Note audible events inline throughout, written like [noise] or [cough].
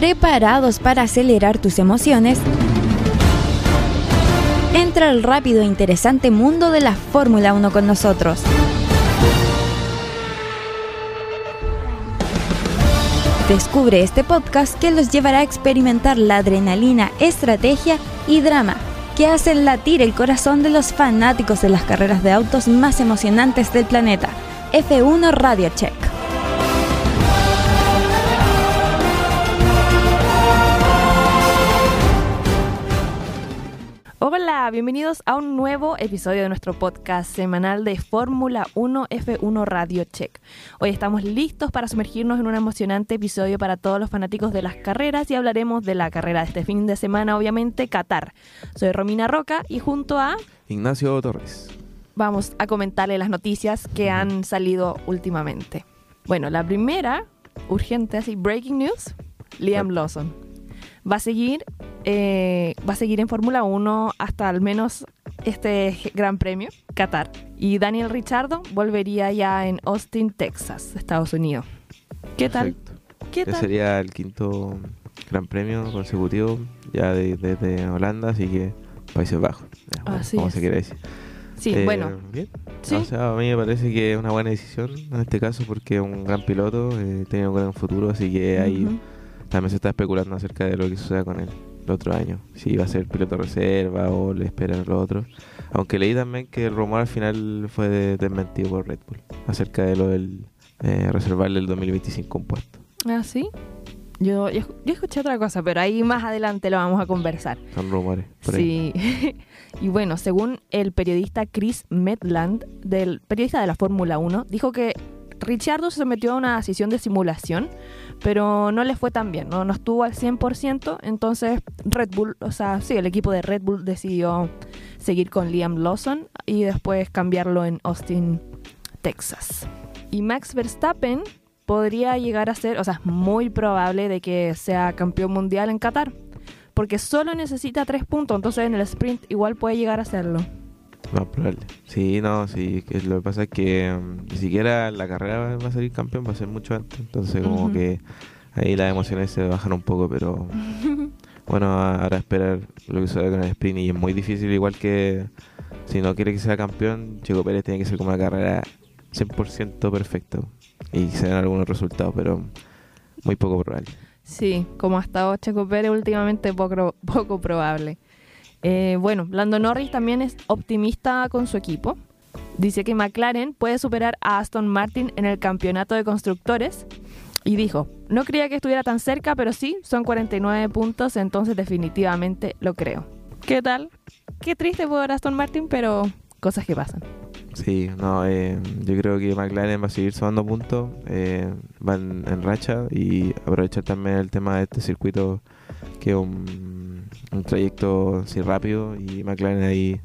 ¿Preparados para acelerar tus emociones? Entra al rápido e interesante mundo de la Fórmula 1 con nosotros. Descubre este podcast que los llevará a experimentar la adrenalina, estrategia y drama que hacen latir el corazón de los fanáticos de las carreras de autos más emocionantes del planeta. F1 Radio Check. Hola, bienvenidos a un nuevo episodio de nuestro podcast semanal de Fórmula 1 F1 Radio Check. Hoy estamos listos para sumergirnos en un emocionante episodio para todos los fanáticos de las carreras y hablaremos de la carrera de este fin de semana, obviamente Qatar. Soy Romina Roca y junto a Ignacio Torres. Vamos a comentarle las noticias que han salido últimamente. Bueno, la primera, urgente, así, breaking news, Liam Lawson va a seguir, eh, va a seguir en Fórmula 1 hasta al menos este Gran Premio, Qatar. Y Daniel Richardo volvería ya en Austin, Texas, Estados Unidos. ¿Qué tal? ¿Qué tal? sería el quinto Gran Premio consecutivo ya desde Holanda, así que Países Bajos, como se quiere decir. Sí, eh, bueno. Bien. O sea, a mí me parece que es una buena decisión en este caso porque es un gran piloto, eh, tiene un gran futuro, así que hay también se está especulando acerca de lo que suceda con él el otro año. Si va a ser piloto reserva o le esperan lo otro. Aunque leí también que el rumor al final fue desmentido por Red Bull acerca de lo del eh, reservarle el 2025 un puesto. ¿Ah, sí? Yo, yo, escuché otra cosa, pero ahí más adelante lo vamos a conversar. Son rumores. sí. [laughs] y bueno, según el periodista Chris Medland, del periodista de la Fórmula 1, dijo que Richardo se sometió a una sesión de simulación, pero no le fue tan bien, no, no estuvo al 100%, entonces Red Bull, o sea, sí, el equipo de Red Bull decidió seguir con Liam Lawson y después cambiarlo en Austin, Texas. Y Max Verstappen podría llegar a ser, o sea, es muy probable de que sea campeón mundial en Qatar, porque solo necesita tres puntos, entonces en el sprint igual puede llegar a hacerlo. No, probable. Sí, no, sí. Que lo que pasa es que um, ni siquiera la carrera va a salir campeón, va a ser mucho antes. Entonces, como que ahí las emociones se bajan un poco, pero [laughs] bueno, ahora esperar lo que sucede con el sprint. Y es muy difícil, igual que si no quiere que sea campeón, Checo Pérez tiene que ser como una carrera 100% perfecta. Y se den algunos resultados, pero muy poco probable. Sí, como ha estado Checo Pérez últimamente poco, poco probable. Eh, bueno, Lando Norris también es optimista con su equipo. Dice que McLaren puede superar a Aston Martin en el campeonato de constructores. Y dijo, no creía que estuviera tan cerca, pero sí, son 49 puntos, entonces definitivamente lo creo. ¿Qué tal? Qué triste por Aston Martin, pero cosas que pasan. Sí, no, eh, yo creo que McLaren va a seguir sumando puntos, eh, van en racha y aprovechar también el tema de este circuito que es un un trayecto así rápido y McLaren ahí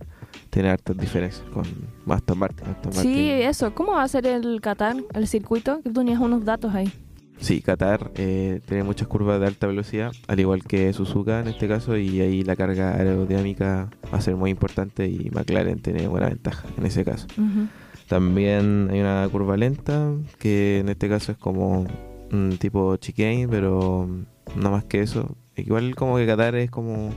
tiene hartas diferencias con Aston Martin, Sí, eso. ¿Cómo va a ser el Qatar, el circuito? Que tú tenías unos datos ahí. Sí, Qatar eh, tiene muchas curvas de alta velocidad, al igual que Suzuka en este caso, y ahí la carga aerodinámica va a ser muy importante y McLaren tiene buena ventaja en ese caso. También hay una curva lenta, que en este caso es como un tipo chicane, pero no más que eso. Igual como que Qatar es como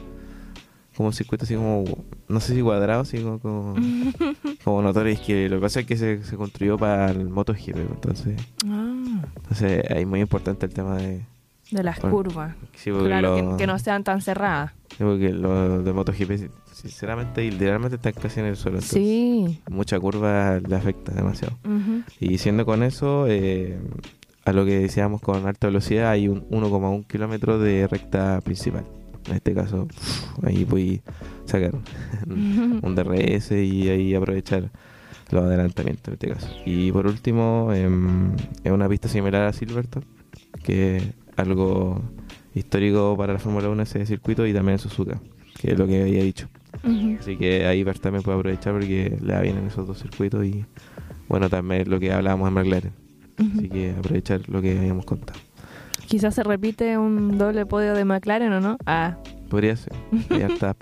como un circuito así como, no sé si cuadrado, sino como, [laughs] como notorio. Es que lo que pasa es que se, se construyó para el MotoGP, entonces, ah. entonces es muy importante el tema de... De las curvas. claro, que, no sean tan cerradas. porque los de MotoGP, sinceramente y literalmente están casi en el suelo. sí. Mucha curva le afecta demasiado. Y siendo con eso, eh, a lo que decíamos con alta velocidad, hay un 1,1 kilómetro de recta principal. En este caso, ahí voy a sacar [laughs] un DRS y ahí aprovechar los adelantamientos en este caso. Y por último, em, es una pista similar a Silverton, que es algo histórico para la Fórmula 1 ese circuito y también en Suzuka, que es lo que había dicho. Así que ahí también puede aprovechar porque le va bien en esos dos circuitos y bueno, también lo que hablábamos en McLaren Así que aprovechar lo que habíamos contado. Quizás se repite un doble podio de McLaren o no. Ah. Podría ser. ya [laughs] está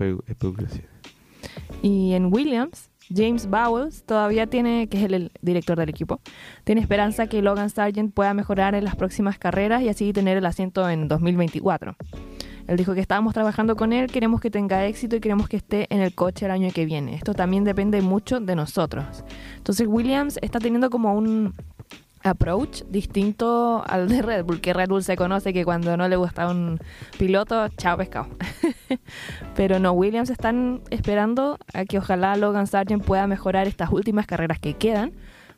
Y en Williams, James Bowles todavía tiene, que es el, director del equipo, tiene esperanza que Logan Sargent pueda mejorar en las próximas carreras y así tener el asiento en 2024. Él dijo que estábamos trabajando con él, queremos que tenga éxito y queremos que esté en el coche el año que viene. Esto también depende mucho de nosotros. Entonces Williams está teniendo como un approach distinto al de Red Bull, que Red Bull se conoce que cuando no le gusta un piloto, chao pescado. [laughs] Pero no, Williams están esperando a que ojalá Logan Sargent pueda mejorar estas últimas carreras que quedan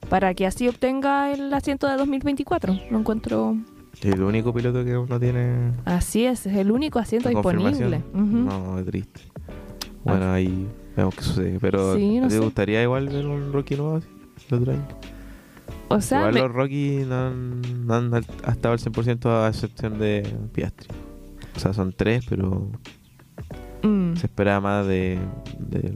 para que así obtenga el asiento de 2024. Lo encuentro... El único piloto que no tiene... Así es, es el único asiento disponible. No, es triste. Bueno, ah. ahí vemos qué sucede. Pero ¿te gustaría igual ver un Rocky nuevo así, año? O sea, Igual los Rocky no han, estado al 100% a excepción de Piastri. O sea, son tres, pero mm. se espera más de,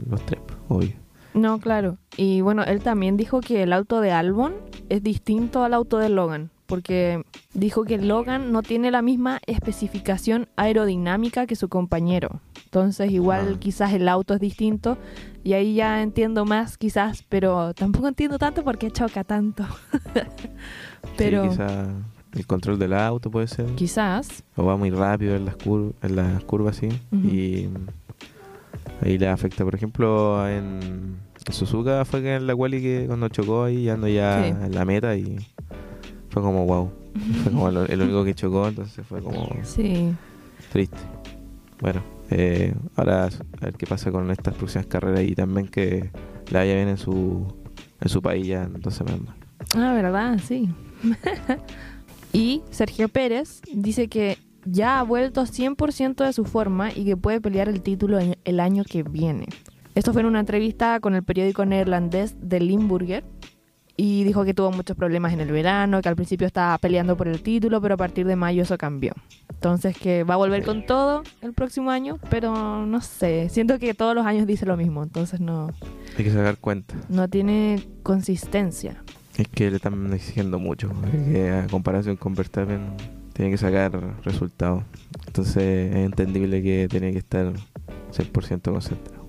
los tres, obvio. No, claro. Y bueno, él también dijo que el auto de Albon es distinto al auto de Logan porque dijo que Logan no tiene la misma especificación aerodinámica que su compañero. Entonces igual ah. quizás el auto es distinto y ahí ya entiendo más quizás, pero tampoco entiendo tanto por qué choca tanto. [laughs] pero quizás el control del auto puede ser. Quizás. O va muy rápido en las, en las curvas, sí. Y ahí le afecta. Por ejemplo, en Suzuka fue que en la quali que cuando chocó ahí ando ya en la meta y fue como wow. [laughs] Fue como el, único que chocó, entonces fue como sí. triste. Bueno, eh, ahora a ver qué pasa con estas próximas carreras y también que la haya bien en su, en su país ya en dos semanas. Ah, verdad, sí. [laughs] y Sergio Pérez dice que ya ha vuelto 100% de su forma y que puede pelear el título el año que viene. Esto fue en una entrevista con el periódico neerlandés de Limburger y dijo que tuvo muchos problemas en el verano, que al principio estaba peleando por el título, pero a partir de mayo eso cambió. Entonces que va a volver con todo el próximo año, pero no sé, siento que todos los años dice lo mismo, entonces no... Hay que sacar cuenta. No tiene consistencia. Es que le están exigiendo mucho, que a comparación con Verstappen tiene que sacar resultados. Entonces es entendible que tiene que estar 100% concentrado.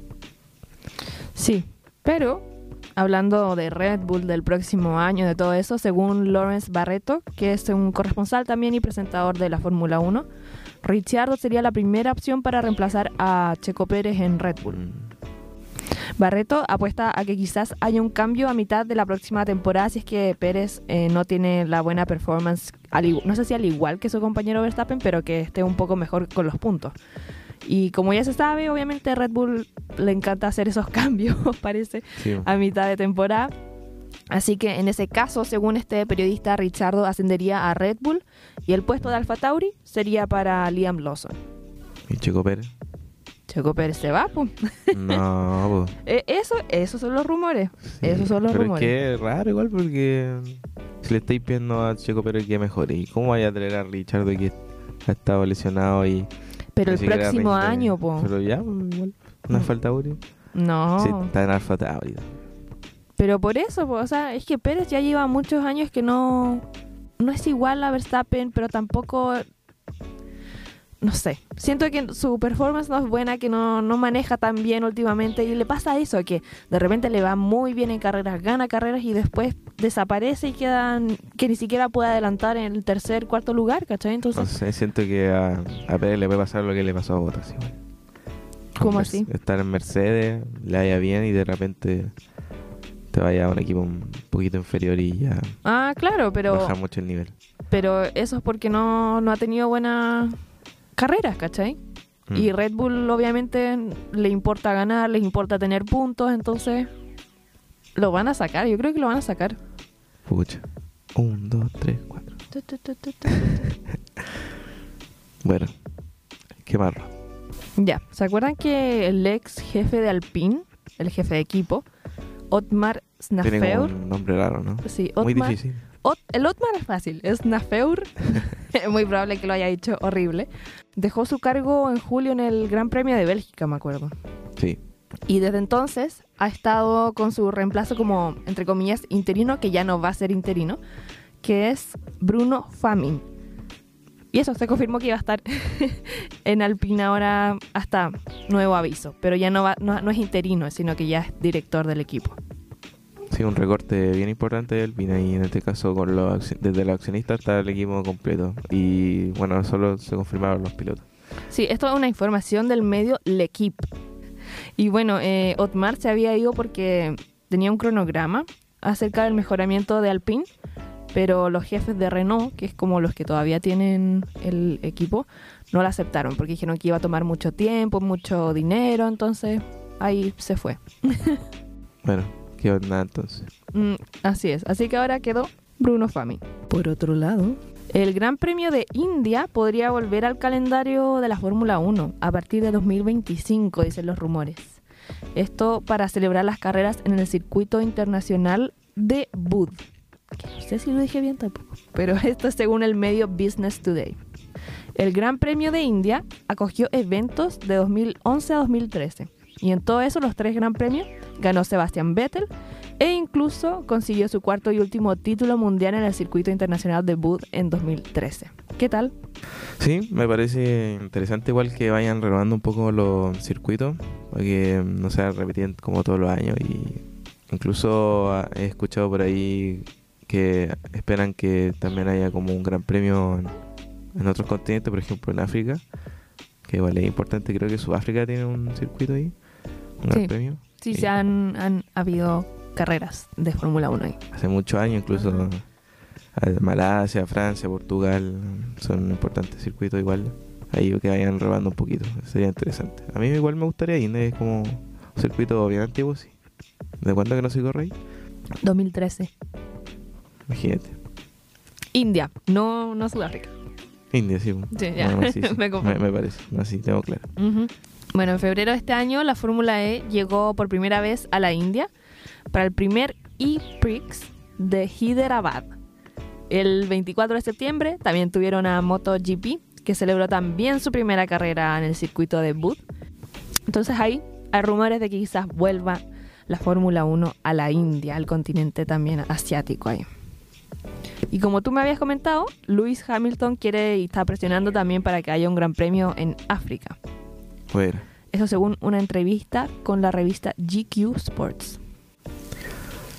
Sí, pero hablando de Red Bull del próximo año, de todo eso, según Lawrence Barreto, que es un corresponsal también y presentador de la Fórmula 1, Ricciardo sería la primera opción para reemplazar a Checo Pérez en Red Bull. Barreto apuesta a que quizás haya un cambio a mitad de la próxima temporada si es que Pérez eh, no tiene la buena performance, no sé si al igual que su compañero Verstappen, pero que esté un poco mejor con los puntos. Y como ya se sabe, obviamente Red Bull le encanta hacer esos [laughs] cambios, parece, a mitad de temporada. Así que en ese caso, según este periodista, Richardo ascendería a Red Bull y el puesto de Alfa Tauri sería para Liam Lawson. ¿Y Checo Pérez? Checo Pérez se va, pues. No, [laughs] pues. eso, esos son los rumores. esos son los pero rumores. Es que raro igual porque si le estáis pidiendo a Checo Pérez que mejore, ¿y cómo vaya a traer a Richard que ha estado lesionado y pero el próximo año, po. Pero ya, igual. ¿No es falta No. Sí, está en Alfa Tauri. Pero por eso, po, o sea, es que Pérez ya lleva muchos años que no. No es igual a Verstappen, pero tampoco no sé, siento que su performance no es buena, que no, no, maneja tan bien últimamente y le pasa eso, que de repente le va muy bien en carreras, gana carreras y después desaparece y quedan que ni siquiera puede adelantar en el tercer, cuarto lugar, ¿cachai? Entonces... siento que a, a Pérez le puede pasar lo que le pasó a Bottas igual. ¿Cómo así? Estar en Mercedes, le vaya bien y de repente te vaya a un equipo un poquito inferior y ya... Ah, claro, pero... Baja mucho el nivel. Pero eso es porque no, no ha tenido buena carreras, ¿cachai? Y mm. Red Bull obviamente le importa ganar, les importa tener puntos, entonces lo van a sacar, yo creo que lo van a sacar. Pucha. Un, dos, tres, cuatro. [laughs] bueno, qué barro. Ya, ¿se acuerdan que el ex jefe de Alpine, el jefe de equipo, Otmar Snafeur? Tiene un nombre raro, ¿no? Sí, Otmar, Muy difícil el Otmar es fácil, es Nafeur, [laughs] es [laughs] muy probable que lo haya hecho horrible. Dejó su cargo en julio en el Gran Premio de Bélgica, me acuerdo. Sí. Y desde entonces ha estado con su reemplazo como, entre comillas, interino, que ya no va a ser interino, que es Bruno Famin. Y eso, se confirmó que iba a estar [laughs] en Alpine ahora hasta nuevo aviso, pero ya no, va, no, es interino, sino que ya es director del equipo. Sí, un recorte bien importante de Alpine y en este caso con los, desde los accionistas está el equipo completo y bueno, solo se confirmaron los pilotos. Sí, esto es una información del medio L'Equipe. Y bueno, eh, Otmar se había ido porque tenía un cronograma acerca del mejoramiento de Alpine pero los jefes de Renault, que es como los que todavía tienen el equipo, no lo aceptaron porque dijeron que iba a tomar mucho tiempo, mucho dinero, entonces ahí se fue. [laughs] bueno, qué onda entonces. Mm, así es, así que ahora quedó Bruno Fami. Por otro lado, el Gran Premio de India podría volver al calendario de la Fórmula 1 a partir de 2025, dicen los rumores. Esto para celebrar las carreras en el circuito internacional de Bud no sé si lo dije bien tampoco, pero [laughs] esto es según el medio Business Today. El Gran Premio de India acogió eventos de 2011 a 2013 y en todo eso los tres Gran Premios ganó Sebastian Vettel e incluso consiguió su cuarto y último título mundial en el circuito internacional de Bud en 2013. ¿Qué tal? Sí, me parece interesante igual que vayan renovando un poco los circuitos, para que no se repitiendo como todos los años y incluso he escuchado por ahí que esperan que también haya como un gran premio en, otros continentes, por ejemplo en África, que igual es importante, creo que Sudáfrica tiene un circuito ahí, gran premio. Sí, se han, han habido carreras de Fórmula 1 ahí. Hace muchos años, incluso Malasia, Francia, Portugal, son importantes circuitos igual. Ahí que vayan robando un poquito, sería interesante. A mí igual me gustaría ir, es como un circuito bien antiguo, sí. ¿De cuándo que no se corre ahí? 2013. Imagínate. India, no, no Sudáfrica. India, sí. Sí, ya. [laughs] me, me, parece, así tengo claro. Bueno, en febrero de este año la Fórmula E llegó por primera vez a la India para el primer E-Prix de Hyderabad. El 24 de septiembre también tuvieron a MotoGP, que celebró también su primera carrera en el circuito de Bud. Entonces ahí hay rumores de que quizás vuelva la Fórmula 1 a la India, al continente también asiático ahí. Y como tú me habías comentado, Lewis Hamilton quiere y está presionando también para que haya un gran premio en África. Eso según una entrevista con la revista GQ Sports.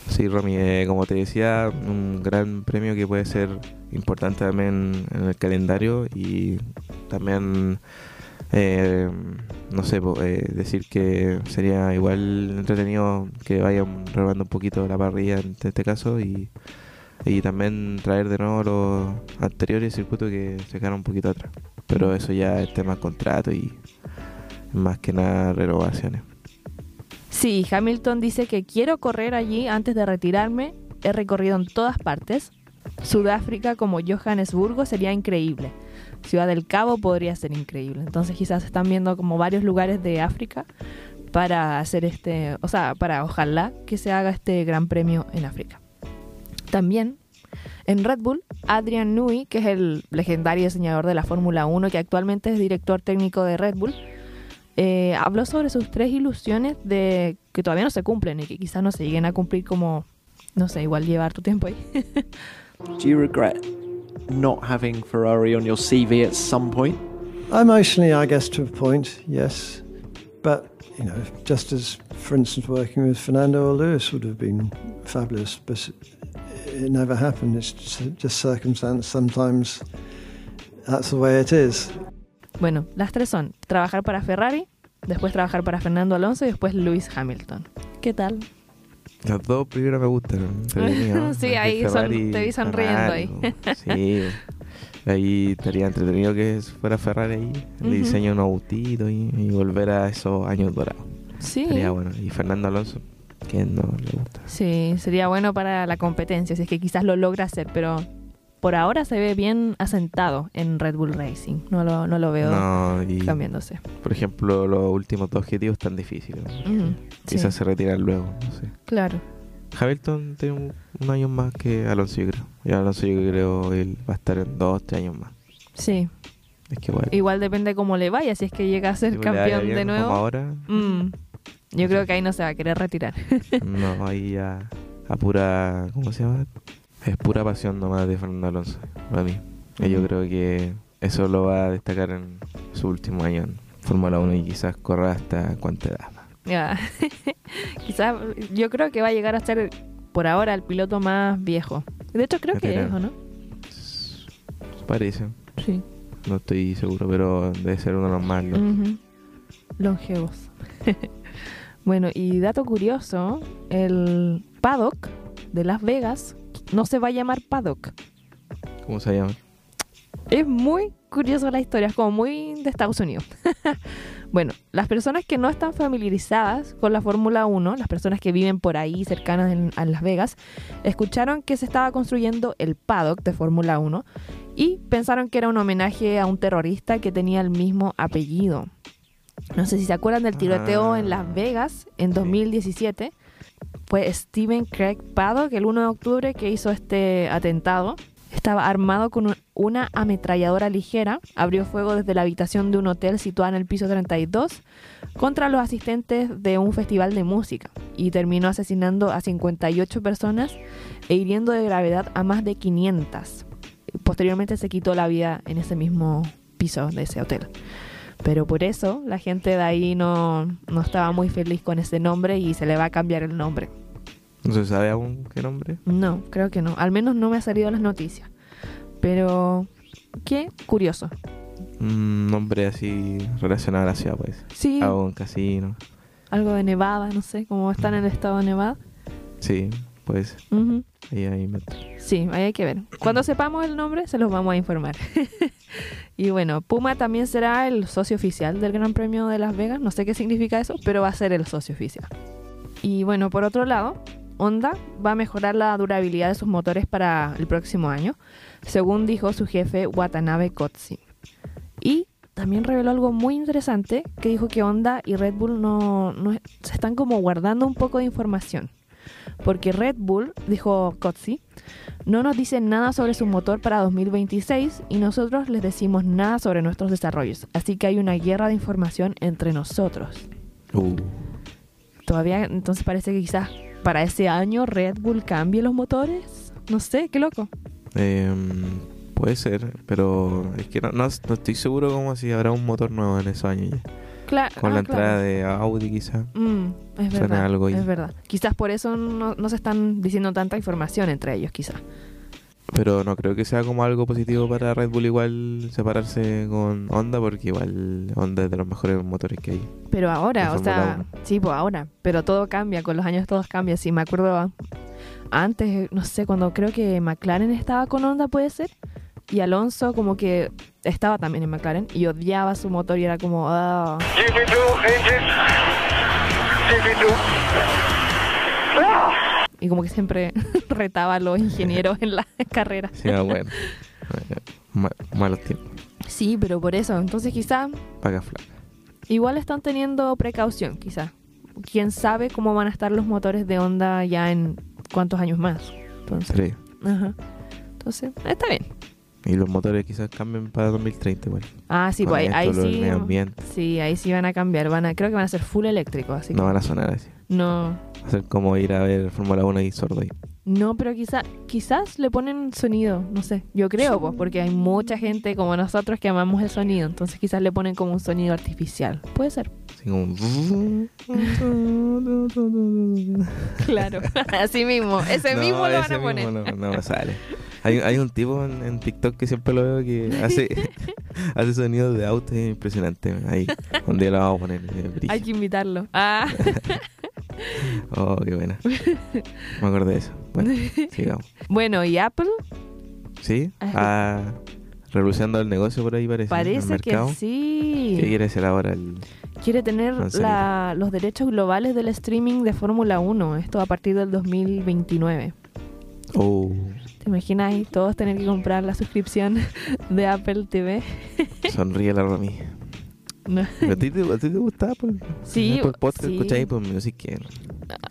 Sí, Romy, eh, como te decía, un gran premio que puede ser importante también en el calendario y también, eh, no sé, eh, decir que sería igual entretenido que vayan robando un poquito la parrilla en este caso y y también traer de nuevo los anteriores circuitos que se quedaron un poquito atrás. Pero eso ya es tema contrato y más que nada renovaciones. Sí, Hamilton dice que quiero correr allí antes de retirarme. He recorrido en todas partes. Sudáfrica como Johannesburgo sería increíble. Ciudad del Cabo podría ser increíble. Entonces quizás están viendo como varios lugares de África para hacer este, o sea, para ojalá que se haga este gran premio en África. También en Red Bull, Adrian Newey, que es el legendario diseñador de la Fórmula 1, que actualmente es director técnico de Red Bull, eh, habló sobre sus tres ilusiones de que todavía no se cumplen y que quizás no se lleguen a cumplir como, no sé, igual llevar tu tiempo ahí. [laughs] Do you regret not having Ferrari on your CV at some point? Emotionally, I guess to a point, yes. But, you know, just as, for instance, working with Fernando or Lewis would have been fabulous, but it never happened. It's just circumstance. Sometimes that's the way it is. Bueno, las tres son trabajar para Ferrari, después trabajar para Fernando Alonso y después Lewis Hamilton. ¿Qué tal? Las dos primero me gustan. [laughs] sí, ahí son, te vi sonriendo ahí. [laughs] sí, ahí estaría entretenido que fuera Ferrari ahí, el diseño de un autito y, y, volver a esos años dorados. Sí. Sería bueno. Y Fernando Alonso, no le gusta. Sí, sería bueno para la competencia, si es que quizás lo logra hacer, pero por ahora se ve bien asentado en Red Bull Racing. No lo, no lo veo cambiándose. Por ejemplo, los últimos dos objetivos están difíciles. quizás se retiran luego, no sé. Claro. Hamilton tiene un, año más que Alonso, yo creo. Y Alonso, yo creo él va a estar en dos, tres años más. Sí. Es que igual. Igual depende cómo le vaya, si es que llega a ser campeón de nuevo. Como ahora. Mm. Yo creo que ahí no se va a querer retirar. no, ahí ya a pura, ¿cómo se llama? Es pura pasión nomás de Fernando Alonso, para mí. Yo creo que eso lo va a destacar en su último año en Fórmula 1 y quizás corra hasta cuánta edad. Ya. [laughs] Quizás yo creo que va a llegar a ser por ahora el piloto más viejo. De hecho creo que es, ¿o no? Parece. Sí. No estoy seguro, pero debe ser uno de los más longevos. Longevos. [laughs] bueno, y dato curioso, el paddock de Las Vegas no se va a llamar paddock. ¿Cómo se llama? Es muy curioso la historia, es como muy de Estados Unidos. [laughs] bueno, las personas que no están familiarizadas con la Fórmula 1, las personas que viven por ahí cercanas en- a Las Vegas, escucharon que se estaba construyendo el paddock de Fórmula 1 y pensaron que era un homenaje a un terrorista que tenía el mismo apellido. No sé si se acuerdan del tiroteo Ah. en Las Vegas en 2017. Fue Steven Craig Paddock el 1 de octubre que hizo este atentado. Estaba armado con un- una ametralladora ligera, abrió fuego desde la habitación de un hotel situado en el piso 32 contra los asistentes de un festival de música y terminó asesinando a 58 personas e hiriendo de gravedad a más de 500. Posteriormente se quitó la vida en ese mismo piso de ese hotel. Pero por eso la gente de ahí no, no estaba muy feliz con ese nombre y se le va a cambiar el nombre. ¿No se sabe aún qué nombre? No, creo que no. Al menos no me ha salido en las noticias. Pero, qué curioso. Un nombre así relacionado a la ciudad, pues. Sí, A un casino. algo de Nevada, no sé, como está en el estado de Nevada. Sí, pues. Ujú. Ahí, ahí me... Sí, ahí hay que ver. Cuando [clears throat] sepamos el nombre, se los vamos a informar. [laughs] y bueno, Puma también será el socio oficial del Gran Premio de Las Vegas. No sé qué significa eso, pero va a ser el socio oficial. Y bueno, por otro lado, Honda va a mejorar la durabilidad de sus motores para el próximo año, según dijo su jefe Watanabe Kotsi. Y también reveló algo muy interesante, que dijo que Honda y Red Bull no, no- se están como guardando un poco de información. Porque Red Bull, dijo Kotzi, no nos dicen nada sobre su motor para 2026 y nosotros les decimos nada sobre nuestros desarrollos. Así que hay una guerra de información entre nosotros. Uh, Todavía, entonces parece que quizás para ese año Red Bull cambie los motores. No sé, qué loco. em, puede ser, pero es que no, no, no estoy seguro como si habrá un motor nuevo en esos años ya. Cla- Con ah, la claro. entrada de Audi quizá. Mm, es Suena verdad. algo ahí. es verdad. Quizás por eso no, no se están diciendo tanta información entre ellos, quizás. Pero no creo que sea como algo positivo para Red Bull igual separarse con Honda porque igual Honda es de los mejores motores que hay. Pero ahora, o sea, Uno. sí, pues ahora. Pero todo cambia, con los años todo cambia. Sí, me acuerdo antes, no sé, cuando creo que McLaren estaba con Honda, puede ser. Y Alonso como que estaba también en McLaren y odiaba su motor y era como, GP2 engine. GP2. y como que siempre [laughs] retaba a los ingenieros en las [laughs] carreras. Sí, ah, bueno. Ma- malos tiempos. Sí, pero por eso, entonces quizá Paga flaca. igual están teniendo precaución, quizá. Quién sabe cómo van a estar los motores de Honda ya en cuántos años más. Entonces, Sí. ajá. Entonces, está bien. Y los motores quizás cambien para 2030 igual. Ah, sí, pues ahí, sí. Sí, ahí sí van a cambiar. Van a, creo que van a ser full eléctrico, así No que van a sonar así. no. Va a ser como ir a ver Fórmula 1 y sordo ahí. No, pero quizá, quizás le ponen sonido, no sé. Yo creo, pues, porque hay mucha gente como nosotros que amamos el sonido, entonces quizás le ponen como un sonido artificial. Puede ser. Así como... [laughs] Claro, [laughs] así mismo. Ese No, mismo lo van ese a poner. mismo no, no me sale. Hay, hay un tipo en, en TikTok que siempre lo veo que hace, [laughs] [laughs] hace sonidos de auto es impresionante. Ahí, un día lo vamos a poner. eh. Hay que invitarlo. Ah, [laughs] Oh, qué buena. Me acordé de eso. Bueno, sigamos. bueno, y Apple ¿Sí? Ah, revolucionando el negocio por ahí parece. parece que sí. ¿Qué quiere hacer ahora el, Quiere tener la- los derechos globales del streaming de Fórmula 1. Esto a partir del 2029. Oh, ¿Te imaginas ahí todos tener que comprar la suscripción de Apple TV? sonríe la Romy. No. ¿A ti te, a ti te gusta Apple? Sí, Apple Podcast, sí. escucha Apple Music.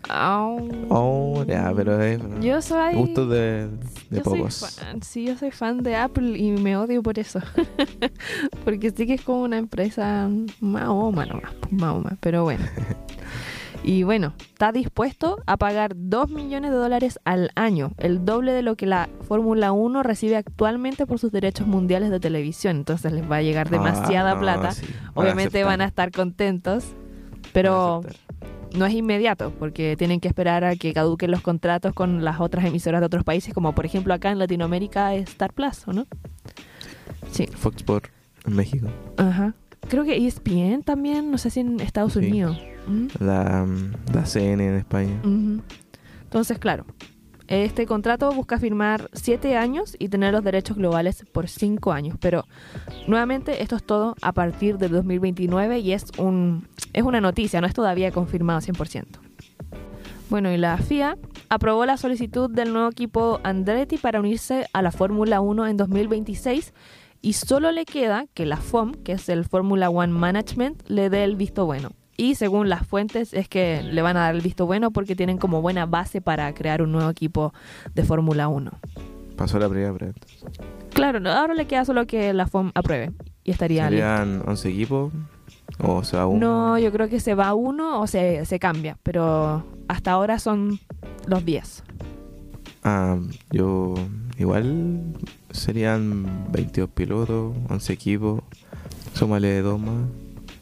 Au. Oh, ya, pero es... Yo soy. Gustos de, de yo soy pocos. fan, sí, yo soy fan de Apple y me odio por eso. [laughs] Porque sí que es como una empresa Mahoma nomás, Mahoma, pero bueno. [laughs] Y bueno, está dispuesto a pagar 2 millones de dólares al año, el doble de lo que la Fórmula 1 recibe actualmente por sus derechos mundiales de televisión. Entonces les va a llegar demasiada Ah, no, plata. sí, van a Obviamente van a estar contentos, pero no es inmediato, porque tienen que esperar a que caduquen los contratos con las otras emisoras de otros países, como por ejemplo acá en Latinoamérica es Star Plus, ¿o no? Sí, Fox Sports en México. ajá. Creo que ESPN también, no sé si en Estados Sí. Unidos. Ujú, La, mm, la CN en España. Entonces, claro, este contrato busca firmar siete años y tener los derechos globales por cinco años, pero nuevamente esto es todo a partir del 2029 y es, un, es una noticia, no es todavía confirmado 100%. Bueno, y la FIA aprobó la solicitud del nuevo equipo Andretti para unirse a la Fórmula 1 en 2026 y solo le queda que la FOM, que es el Fórmula One Management, le dé el visto bueno. Y según las fuentes es que le van a dar el visto bueno porque tienen como buena base para crear un nuevo equipo de Fórmula 1. Pasó la primera prueba. Claro, no, ahora le queda solo que la FOM apruebe y estaría listo. ¿Serían 11 equipos? ¿O se va uno? No, yo creo que se va uno o se, se cambia, pero hasta ahora son los 10. Ah, yo igual serían 22 pilotos, 11 equipos, súmale dos más.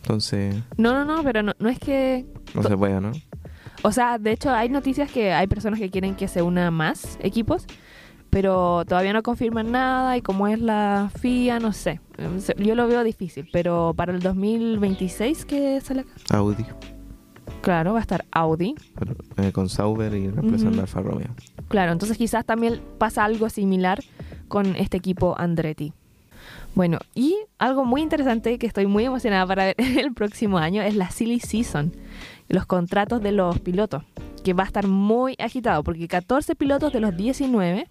Entonces, No, no, no, pero no, no es que... no se puede, ¿no? O sea, de hecho hay noticias que hay personas que quieren que se una más equipos, pero todavía no confirman nada y como es la FIA, no sé. Se- Yo lo veo difícil, pero para el 2026 que sale acá, Audi, claro, va a estar Audi. pero, eh, con Sauber y reemplazando Ujú. a Alfa Romeo. Claro, entonces quizás también pasa algo similar con este equipo Andretti. Bueno, y algo muy interesante que estoy muy emocionada para ver [laughs] el próximo año es la Silly Season, los contratos de los pilotos, que va a estar muy agitado porque 14 pilotos de los 19,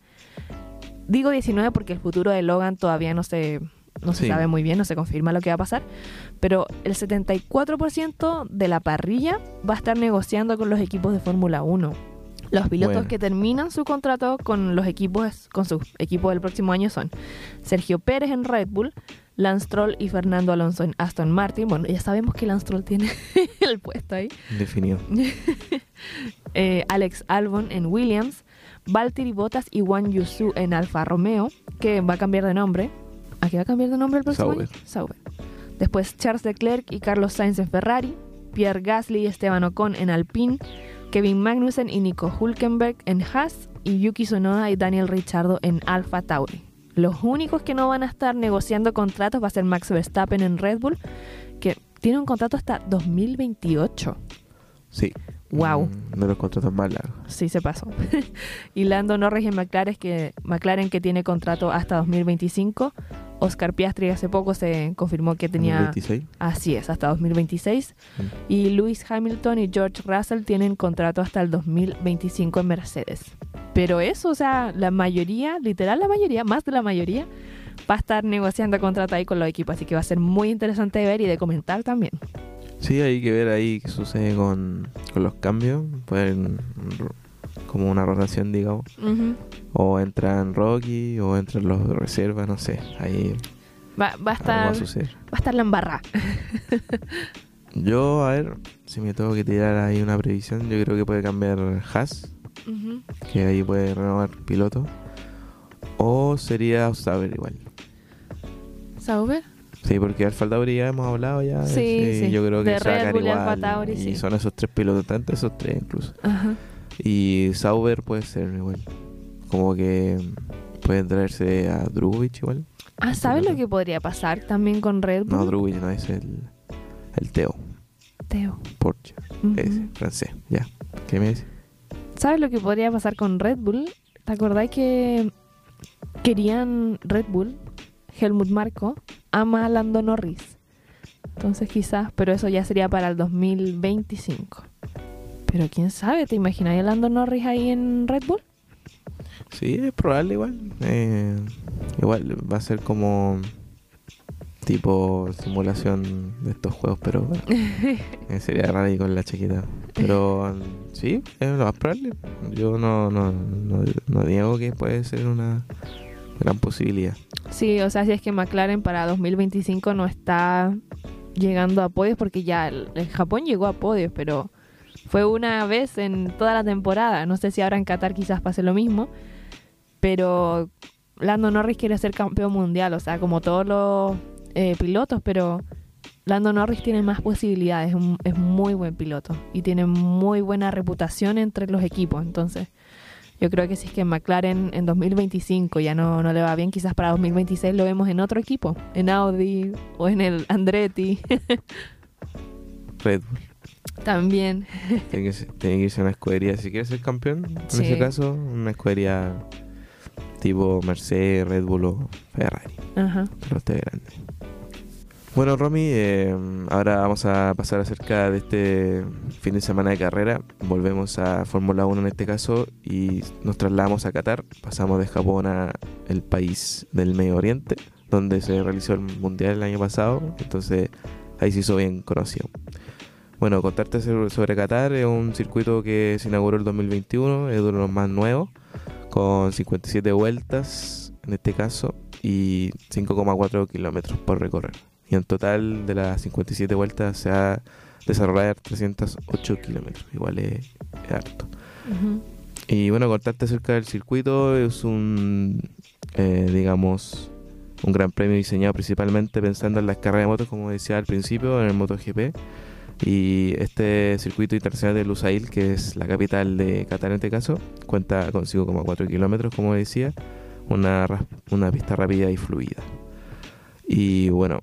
digo 19 porque el futuro de Logan todavía no se, no se Sí. sabe muy bien, no se confirma lo que va a pasar, pero el 74% de la parrilla va a estar negociando con los equipos de Fórmula 1. Los pilotos Bueno. que terminan su contrato con los equipos, con sus equipos del próximo año son Sergio Pérez en Red Bull, Lance Stroll y Fernando Alonso en Aston Martin. Bueno, ya sabemos que Lance Stroll tiene [laughs] el puesto ahí. Definido. [laughs] Eh, Alex Albon en Williams, Valtteri Bottas y Juan Yusu en Alfa Romeo, que va a cambiar de nombre. ¿A qué va a cambiar de nombre el próximo Sauber. año? Sauber. Después Charles Leclerc y Carlos Sainz en Ferrari, Pierre Gasly y Esteban Ocon en Alpine, Kevin Magnussen y Nico Hulkenberg en Haas y Yuki Tsunoda y Daniel Ricciardo en Alfa Tauri. Los únicos que no van a estar negociando contratos va a ser Max Verstappen en Red Bull, que tiene un contrato hasta 2028. Sí. Wow. Mm, De los contratos más largos. Sí, se pasó. [laughs] y Lando Norris en McLaren que, McLaren que tiene contrato hasta 2025. Oscar Piastri hace poco se confirmó que tenía... 26. Así es, hasta 2026. Mm. Y Lewis Hamilton y George Russell tienen contrato hasta el 2025 en Mercedes. Pero eso, o sea, la mayoría, literal la mayoría, más de la mayoría, va a estar negociando contrato ahí con los equipos. Así que va a ser muy interesante de ver y de comentar también. Sí, hay que ver ahí qué sucede con, con los cambios. Pueden como una rotación, digamos. O entran Rocky o entran los de reserva, no sé. Ahí Va, va a algo va estar, a suceder. va a estar la embarrada. [laughs] Yo, a ver, si me tengo que tirar ahí una previsión, yo creo que puede cambiar Haas, que ahí puede renovar piloto. O sería Sauber igual. ¿Sauber? Sí, porque Alfa Tauri ya hemos hablado ya. Sí, sí. Yo creo que Red Bull. Alfa Tauri, y sí. son esos tres pilotos, tanto esos tres incluso. Ajá. Y Sauber puede ser igual. Como que pueden traerse a Drugovich igual. Ah, ¿sabes lo que podría pasar también con Red Bull? No, Drugovich no, es el, el Teo, Teo. Porsche, Ujú. ese, francés, ya. ¿Qué me dice? ¿Sabes lo que podría pasar con Red Bull? ¿Te acordás que querían Red Bull, Helmut Marko, ama a Lando Norris? Entonces quizás, pero eso ya sería para el 2025. Pero quién sabe, ¿te imaginas a Lando Norris ahí en Red Bull? Sí, es probable igual. Eh, igual va a ser como tipo simulación de estos juegos, pero bueno, [laughs] eh, sería raro con la chiquita. Pero sí, es lo más probable. Yo no, no, no, no niego que puede ser una gran posibilidad. Sí, o sea, si es que McLaren para 2025 no está llegando a podios, porque ya el, el Japón llegó a podios, pero Fue una vez en toda la temporada. No sé si ahora en Qatar quizás pase lo mismo. Pero Lando Norris quiere ser campeón mundial, o sea, como todos los eh, pilotos, pero Lando Norris tiene más posibilidades, es, muy buen piloto y tiene muy buena reputación entre los equipos. Entonces, yo creo que si es que McLaren en 2025 ya no, no le va bien, quizás para 2026 lo vemos en otro equipo, en Audi o en el Andretti [laughs] Red Bull. También. [laughs] Tiene que, ser- tiene que irse a una escudería. Si quiere ser campeón, en Sí. ese caso, una escudería tipo Mercedes, Red Bull o Ferrari. Ajá. Pero esté grande. Bueno, Romy, eh, ahora vamos a pasar acerca de este fin de semana de carrera. Volvemos a Fórmula 1 en este caso y nos trasladamos a Qatar. Pasamos de Japón a el país del Medio Oriente, donde se realizó el Mundial el año pasado. Entonces ahí se hizo bien conocido. Bueno, contarte sobre Qatar es un circuito que se inauguró el 2021, es uno de los más nuevos, con 57 vueltas en este caso y 5,4 kilómetros por recorrer. Y en total de las 57 vueltas se ha desarrollado 308 kilómetros, igual es, es harto. Y bueno, contarte acerca del circuito es un, eh, digamos, un gran premio diseñado principalmente pensando en las carreras de motos, como decía al principio, en el MotoGP. Y este circuito internacional de Lusail, que es la capital de Qatar en este caso, cuenta con 5,4 kilómetros, como decía, una, una pista rápida y fluida. Y bueno,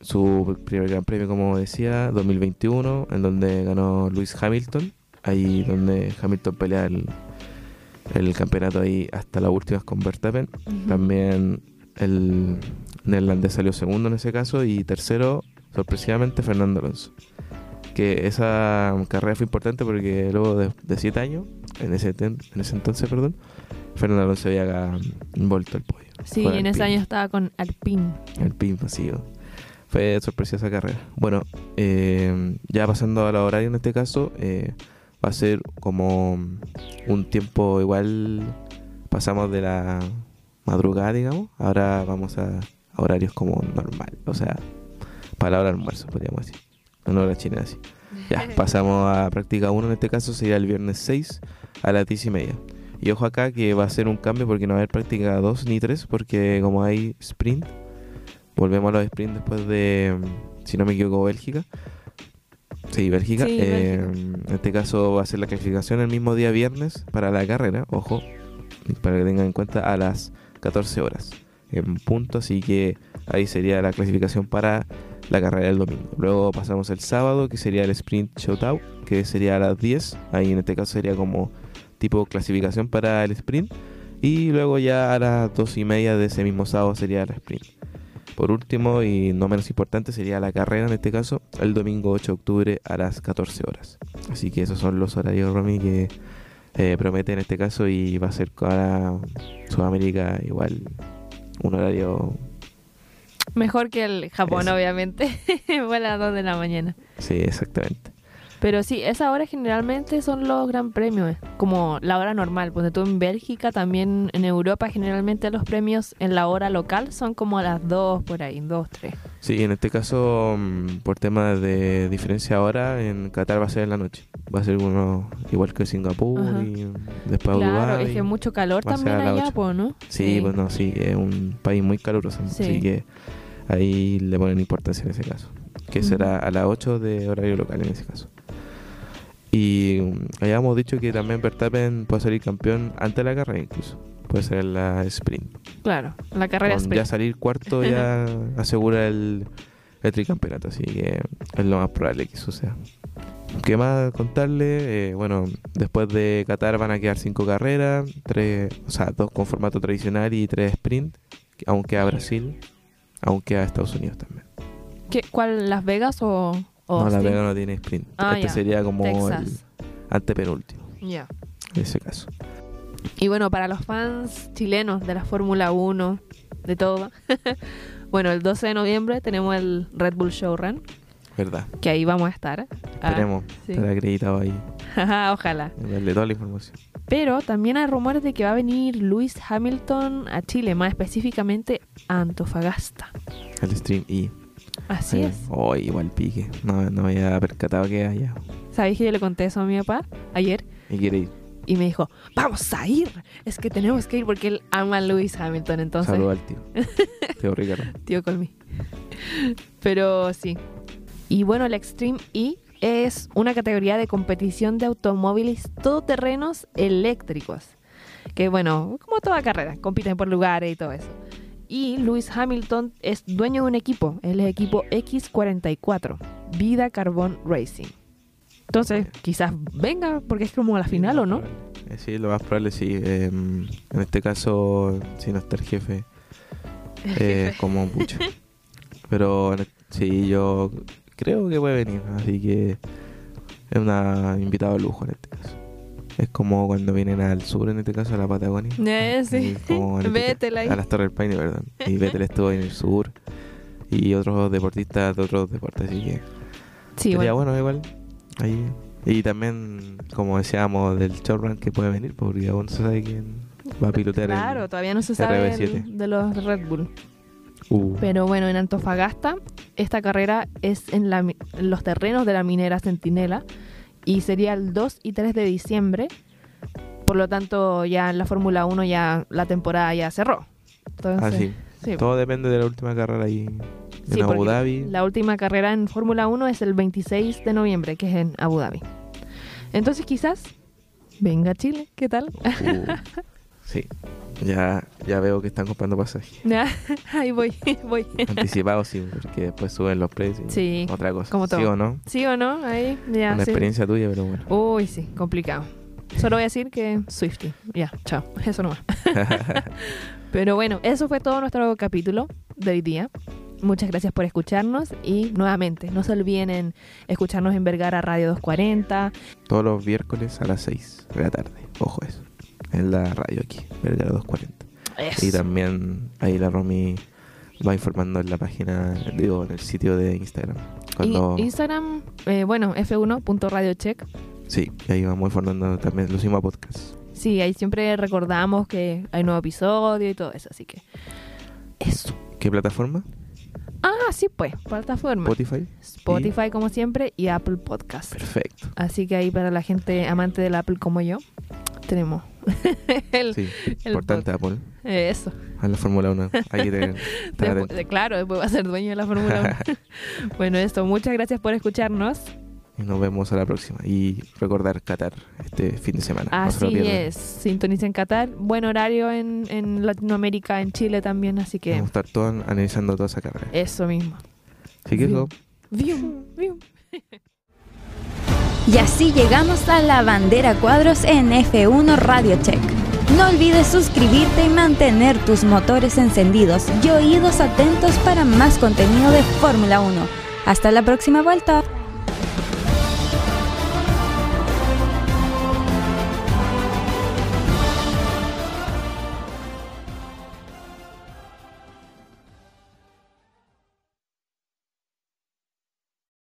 su primer gran premio, como decía, 2021, en donde ganó Lewis Hamilton, ahí donde Hamilton pelea el, el campeonato ahí hasta las últimas con Verstappen. Ujú. También el neerlandés salió segundo en ese caso y tercero, sorpresivamente, Fernando Alonso. Que esa carrera fue importante porque luego de, de siete años, en ese, ten- en ese entonces, perdón, Fernando Alonso había vuelto al podio. Sí, en ese Alpine. año estaba con Alpine. El pin vacío. Fue sorpresiva esa carrera. Bueno, eh, ya pasando a la horario en este caso, eh, va a ser como un tiempo igual. Pasamos de la madrugada, digamos. Ahora vamos a, a horarios como normal. O sea, para la hora del almuerzo, podríamos decir. En hora chilena, así. Ya, [laughs] pasamos a práctica 1 en este caso, sería el viernes 6 a las 10 y media. Y ojo acá que va a ser un cambio porque no va a haber práctica 2 ni 3 porque como hay sprint, volvemos a los sprint después de, si no me equivoco, Bélgica. Sí, Bélgica. Sí, Eh, Bélgica. en este caso va a ser la clasificación el mismo día viernes para la carrera, ojo, para que tengan en cuenta a las 14 horas en punto, así que ahí sería la clasificación para la carrera del domingo. Luego pasamos el sábado, que sería el sprint shootout, que sería a las 10, ahí en este caso sería como tipo clasificación para el sprint, y luego ya a las 2 y media de ese mismo sábado sería el sprint. Por último, y no menos importante, sería la carrera en este caso, el domingo 8 de octubre a las 14 horas. Así que esos son los horarios, Romy, que eh, promete en este caso y va a ser para Sudamérica igual un horario, Mejor que el Japón, Eso. obviamente. [laughs] Fue a las 2 de la mañana. sí, exactamente. Pero sí, esa hora generalmente son los gran premios, eh, como la hora normal. Pues tú en Bélgica, también en Europa, generalmente los premios en la hora local son como a las 2 por ahí, 2, 3. Sí, en este caso, mm, por temas de diferencia ahora, en Qatar va a ser en la noche. Va a ser uno igual que Singapur Ajá. y después Claro, Dubái. es que mucho calor también allá, pues, ¿no? Sí, pues no, sí, es un país muy caluroso, Sí. así que ahí le ponen importancia en ese caso. Que será a las 8 de horario local en ese caso. Y mm, habíamos dicho que también Verstappen puede salir campeón antes de la carrera incluso. Puede ser en la sprint. Claro, la carrera Con sprint. ya salir cuarto ya [laughs] asegura el, el tricampeonato, así que es lo más probable que suceda. ¿Qué más contarle? Eh, bueno, después de Qatar van a quedar cinco carreras, tres, o sea, dos con formato tradicional y tres sprint, aunque a Brasil, aunque a Estados Unidos también. ¿Qué- ¿Cuál, Las Vegas o, o no, La Austin? Vega no tiene sprint. Ah, este ya. sería como Texas. el antepenúltimo, Ya. en ese caso. Y bueno, para los fans chilenos de la Fórmula 1, de todo, [laughs] bueno, el 12 de noviembre tenemos el Red Bull Showrun, ¿Verdad? que ahí vamos a estar. Ah, Esperemos sí. estar acreditado ahí, [laughs] Ojalá. darle toda la información. Pero también hay rumores de que va a venir Lewis Hamilton a Chile, más específicamente a Antofagasta. El stream y Así Eh, es. Oh, igual pique. No, no me había percatado que allá. ¿Sabéis que yo le conté eso a mi papá ayer? Y quiere ir. Y me dijo, vamos a ir. Es que tenemos que ir porque él ama a Lewis Hamilton. Entonces, Saludos al tío. [laughs] tío Ricardo. tío Colmy. Pero sí. Y bueno, el Extreme E es una categoría de competición de automóviles todoterrenos eléctricos. Que bueno, como toda carrera, compiten por lugares y todo eso. Y Lewis Hamilton es dueño de un equipo, el equipo X44, Vida Carbon Racing. Entonces, quizás venga, porque es como la final, ¿o no? Eh, Sí, lo más probable sí. Eh, en este caso, si no está el jefe, eh, como un pucho. [laughs] Pero sí, yo creo que puede venir, así que es una invitado de lujo en este caso. Es como cuando vienen al sur, en este caso a la Patagonia. Eh, sí. Este. A las Torres del Paine, ¿verdad? Y Vettel estuvo en el sur. Y otros deportistas de otros deportes, así que Sí, sería bueno. bueno igual. Ahí. Y también, como decíamos, del showrun que puede venir, porque aún no se sabe quién va a pilotear el- Claro, todavía no se sabe RB7. el- de los Red Bull. Uh, Pero bueno, en Antofagasta, esta carrera es en, la en los terrenos de la minera Centinela y sería el 2 y 3 de diciembre. Por lo tanto, ya en la Fórmula 1 ya la temporada ya cerró. Entonces, ah, sí. sí. Todo depende de la última carrera ahí Sí, en Abu porque Dhabi. La última carrera en Fórmula 1 es el 26 de noviembre, que es en Abu Dhabi. Entonces, quizás venga Chile, ¿qué tal? Uh, [laughs] sí. Ya, ya veo que están comprando pasajes. [laughs] Ahí voy, [laughs] voy. Anticipados, sí, porque después suben los precios. Sí, Otra cosa. como todo. ¿Sí o no? ¿Sí o no? Ahí, ya. Una sí. experiencia tuya, pero bueno. Uy, sí, complicado. Solo voy a decir que Swifty. Ya, chao. [laughs] Eso nomás. Pero bueno, eso fue todo nuestro capítulo de hoy día. Muchas gracias por escucharnos y nuevamente no se olviden en escucharnos en Vergara Radio 240. Todos los miércoles a las 6 de la tarde. Ojo eso. En la radio aquí, Vergara 240. Y Eso. también ahí la Romy va informando en la página, digo, en el sitio de Instagram. Cuando, Y- Instagram, eh, bueno, f1.radiocheck. sí, y ahí vamos informando también los mismos podcasts. Sí, ahí siempre recordamos que hay nuevo episodio y todo eso, así que eso. ¿Qué plataforma? Ah, sí, pues, plataforma. Spotify. Spotify como siempre y Apple Podcast. Perfecto. Así que ahí para la gente amante del Apple como yo, tenemos [laughs] el, Sí, el importante Apple. eh, eso. A la Fórmula 1. Hay que tener- estar Despu- atento. de- claro, después va a ser dueño de la Fórmula 1. [laughs] bueno, esto, muchas gracias por escucharnos. Y nos vemos a la próxima. Y recordar Qatar este fin de semana. No se Así es, sintonicen Qatar, buen horario en, en Latinoamérica, en Chile también, así que Vamos a estar todos analizando toda esa carrera. eso mismo. Así que eso. [laughs] Y así llegamos a la bandera cuadros en F1 Radio Check. No olvides suscribirte y mantener tus motores encendidos y oídos atentos para más contenido de Fórmula 1. Hasta la próxima vuelta.